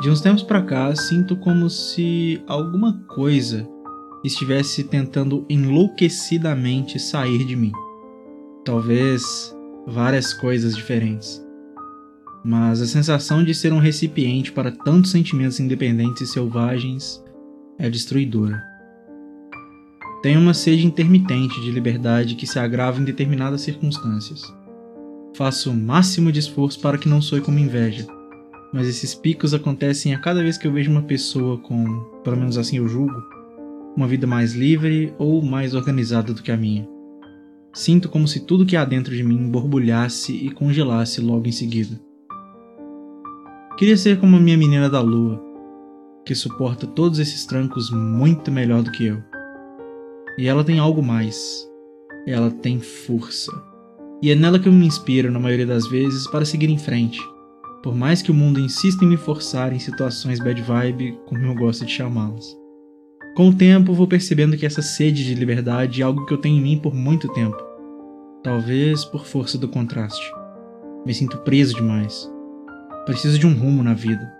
De uns tempos para cá, sinto como se alguma coisa estivesse tentando enlouquecidamente sair de mim. Talvez várias coisas diferentes. Mas a sensação de ser um recipiente para tantos sentimentos independentes e selvagens é destruidora. Tenho uma sede intermitente de liberdade que se agrava em determinadas circunstâncias. Faço o máximo de esforço para que não soe como inveja mas esses picos acontecem a cada vez que eu vejo uma pessoa com, pelo menos assim eu julgo, uma vida mais livre ou mais organizada do que a minha. Sinto como se tudo que há dentro de mim borbulhasse e congelasse logo em seguida. Queria ser como a minha menina da lua, que suporta todos esses trancos muito melhor do que eu. E ela tem algo mais. Ela tem força. E é nela que eu me inspiro, na maioria das vezes, para seguir em frente por mais que o mundo insista em me forçar em situações bad vibe, como eu gosto de chamá-las. Com o tempo, vou percebendo que essa sede de liberdade é algo que eu tenho em mim por muito tempo. Talvez por força do contraste. Me sinto preso demais. Preciso de um rumo na vida.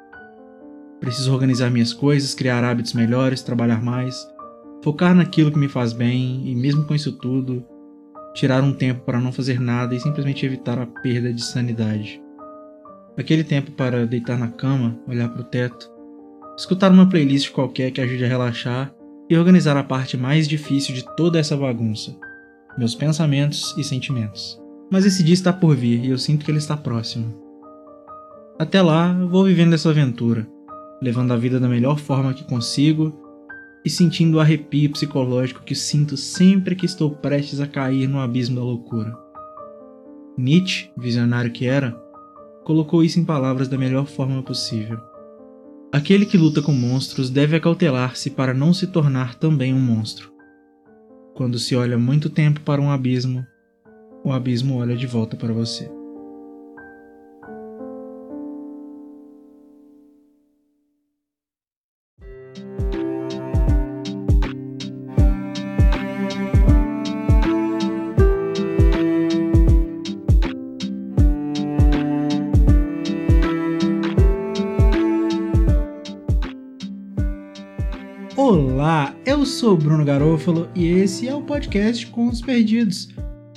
Preciso organizar minhas coisas, criar hábitos melhores, trabalhar mais, focar naquilo que me faz bem e, mesmo com isso tudo, tirar um tempo para não fazer nada e simplesmente evitar a perda de sanidade. Aquele tempo para deitar na cama, olhar para o teto, escutar uma playlist qualquer que ajude a relaxar e organizar a parte mais difícil de toda essa bagunça: meus pensamentos e sentimentos. Mas esse dia está por vir e eu sinto que ele está próximo. Até lá, vou vivendo essa aventura, levando a vida da melhor forma que consigo e sentindo o arrepio psicológico que sinto sempre que estou prestes a cair no abismo da loucura. Nietzsche, visionário que era, colocou isso em palavras da melhor forma possível. Aquele que luta com monstros deve acautelar-se para não se tornar também um monstro. Quando se olha muito tempo para um abismo, o abismo olha de volta para você. Olá, eu sou Bruno Garofalo e esse é o podcast Com os Perdidos.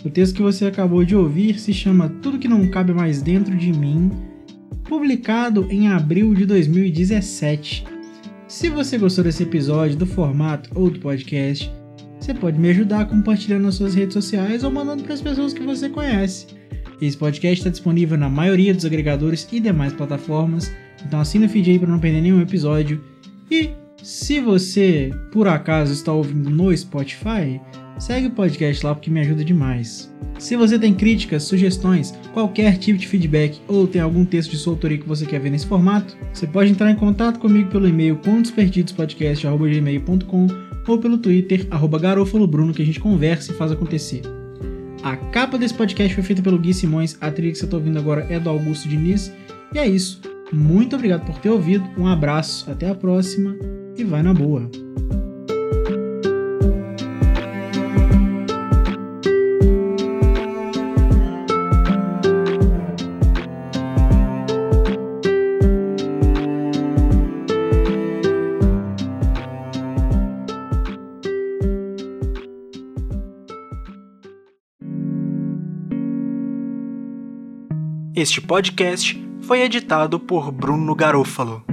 O texto que você acabou de ouvir se chama Tudo que não cabe mais dentro de mim, publicado em abril de 2017. Se você gostou desse episódio, do formato ou do podcast, você pode me ajudar compartilhando nas suas redes sociais ou mandando para as pessoas que você conhece. Esse podcast está disponível na maioria dos agregadores e demais plataformas, então assina o feed aí para não perder nenhum episódio. E se você, por acaso, está ouvindo no Spotify, segue o podcast lá porque me ajuda demais. Se você tem críticas, sugestões, qualquer tipo de feedback ou tem algum texto de sua autoria que você quer ver nesse formato, você pode entrar em contato comigo pelo e-mail contosperdidospodcast.gmail.com ou pelo Twitter, arroba garofalobruno, que a gente conversa e faz acontecer. A capa desse podcast foi feita pelo Gui Simões, a trilha que você está ouvindo agora é do Augusto Diniz, e é isso. Muito obrigado por ter ouvido, um abraço, até a próxima e vai na boa. Este podcast foi editado por Bruno Garofalo.